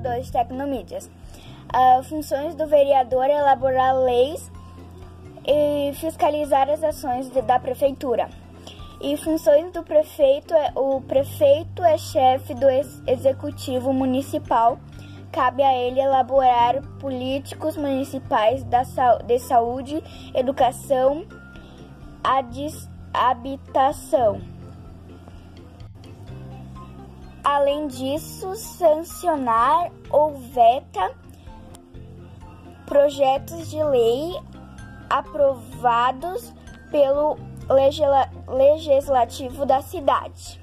de tecnomídias. Uh, funções do vereador é elaborar leis e fiscalizar as ações de, da prefeitura. E funções do prefeito é o prefeito é chefe do ex executivo municipal. Cabe a ele elaborar políticos municipais da, de saúde, educação, habitação. Além disso, sancionar ou veta projetos de lei aprovados pelo legislativo da cidade.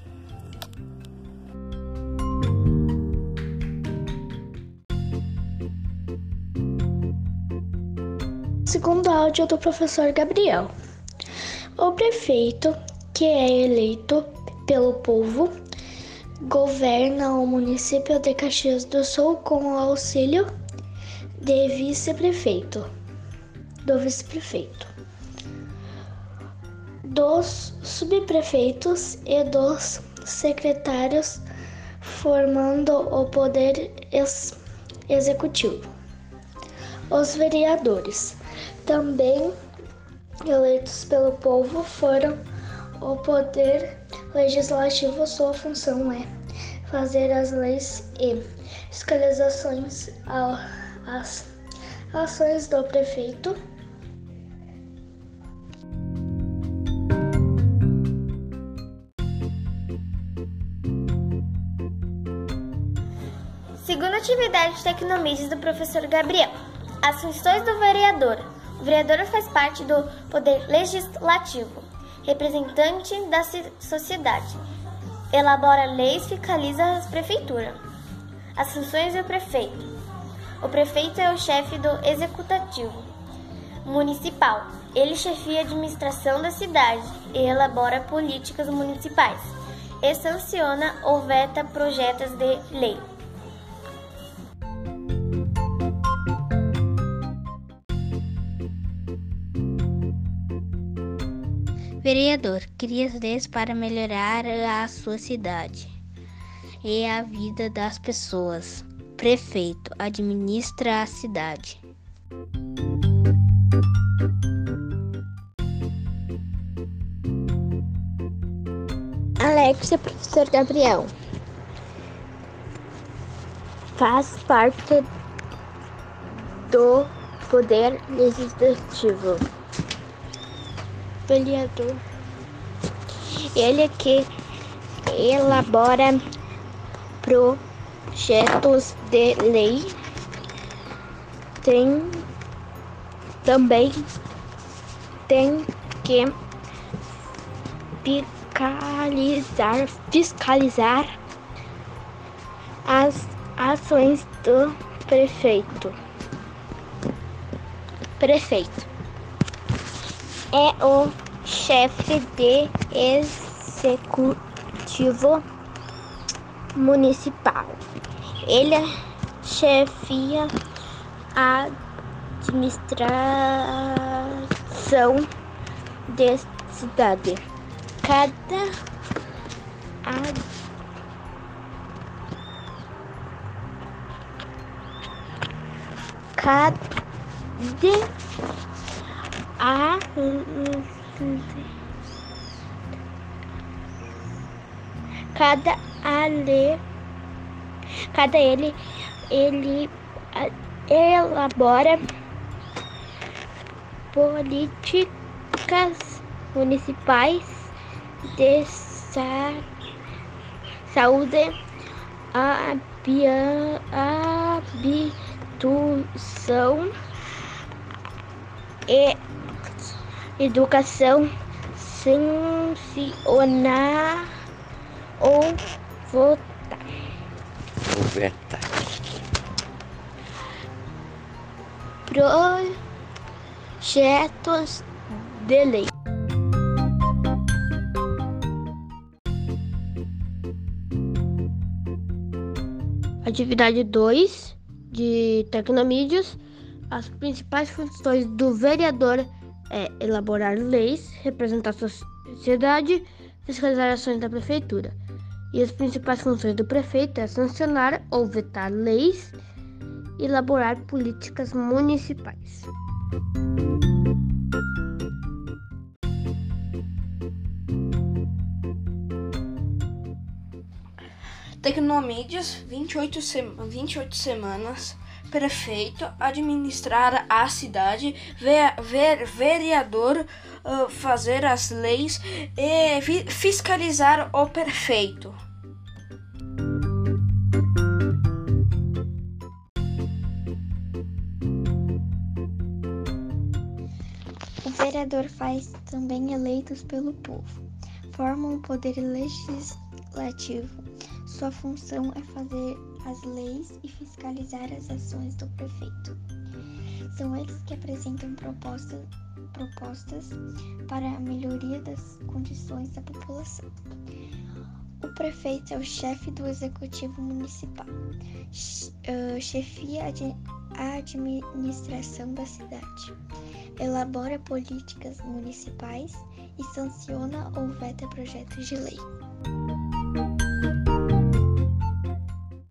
Segundo áudio do professor Gabriel, o prefeito, que é eleito pelo povo, governa o município de Caxias do Sul com o auxílio de vice-prefeito, do vice-prefeito, dos subprefeitos e dos secretários, formando o poder ex executivo. Os vereadores, também eleitos pelo povo, foram o poder legislativo. Sua função é fazer as leis e fiscalizações às ações do prefeito. Segunda atividade de do professor Gabriel. As funções do vereador. O vereador faz parte do poder legislativo, representante da sociedade. Elabora leis fiscaliza as prefeituras. As funções do prefeito. O prefeito é o chefe do executivo municipal. Ele chefia a administração da cidade e elabora políticas municipais e sanciona ou veta projetos de lei. Vereador cria leis para melhorar a sua cidade e a vida das pessoas. Prefeito administra a cidade. Alexia, professor Gabriel. Faz parte do Poder Legislativo. Vereador. Ele é que elabora pro projetos de lei tem também tem que fiscalizar, fiscalizar as ações do prefeito. Prefeito é o chefe de executivo municipal. Ele chefia a administração da cidade. Cada cada a cada ale cada ele ele elabora políticas municipais de sa saúde, habitação e educação, sancionar ou votar. Projetos de lei. Atividade 2 de Tecnomídios. As principais funções do vereador é elaborar leis, representar a sociedade, fiscalizar ações da prefeitura. E as principais funções do prefeito é sancionar ou vetar leis elaborar políticas municipais. Tecnomídias, 28, sema 28 semanas. Prefeito, administrar a cidade, ver, ver, vereador, uh, fazer as leis e fiscalizar o prefeito. O vereador faz também eleitos pelo povo. Formam o poder legislativo sua função é fazer as leis e fiscalizar as ações do prefeito. São eles que apresentam propostas, propostas para a melhoria das condições da população. O prefeito é o chefe do executivo municipal, chefia a administração da cidade, elabora políticas municipais e sanciona ou veta projetos de lei.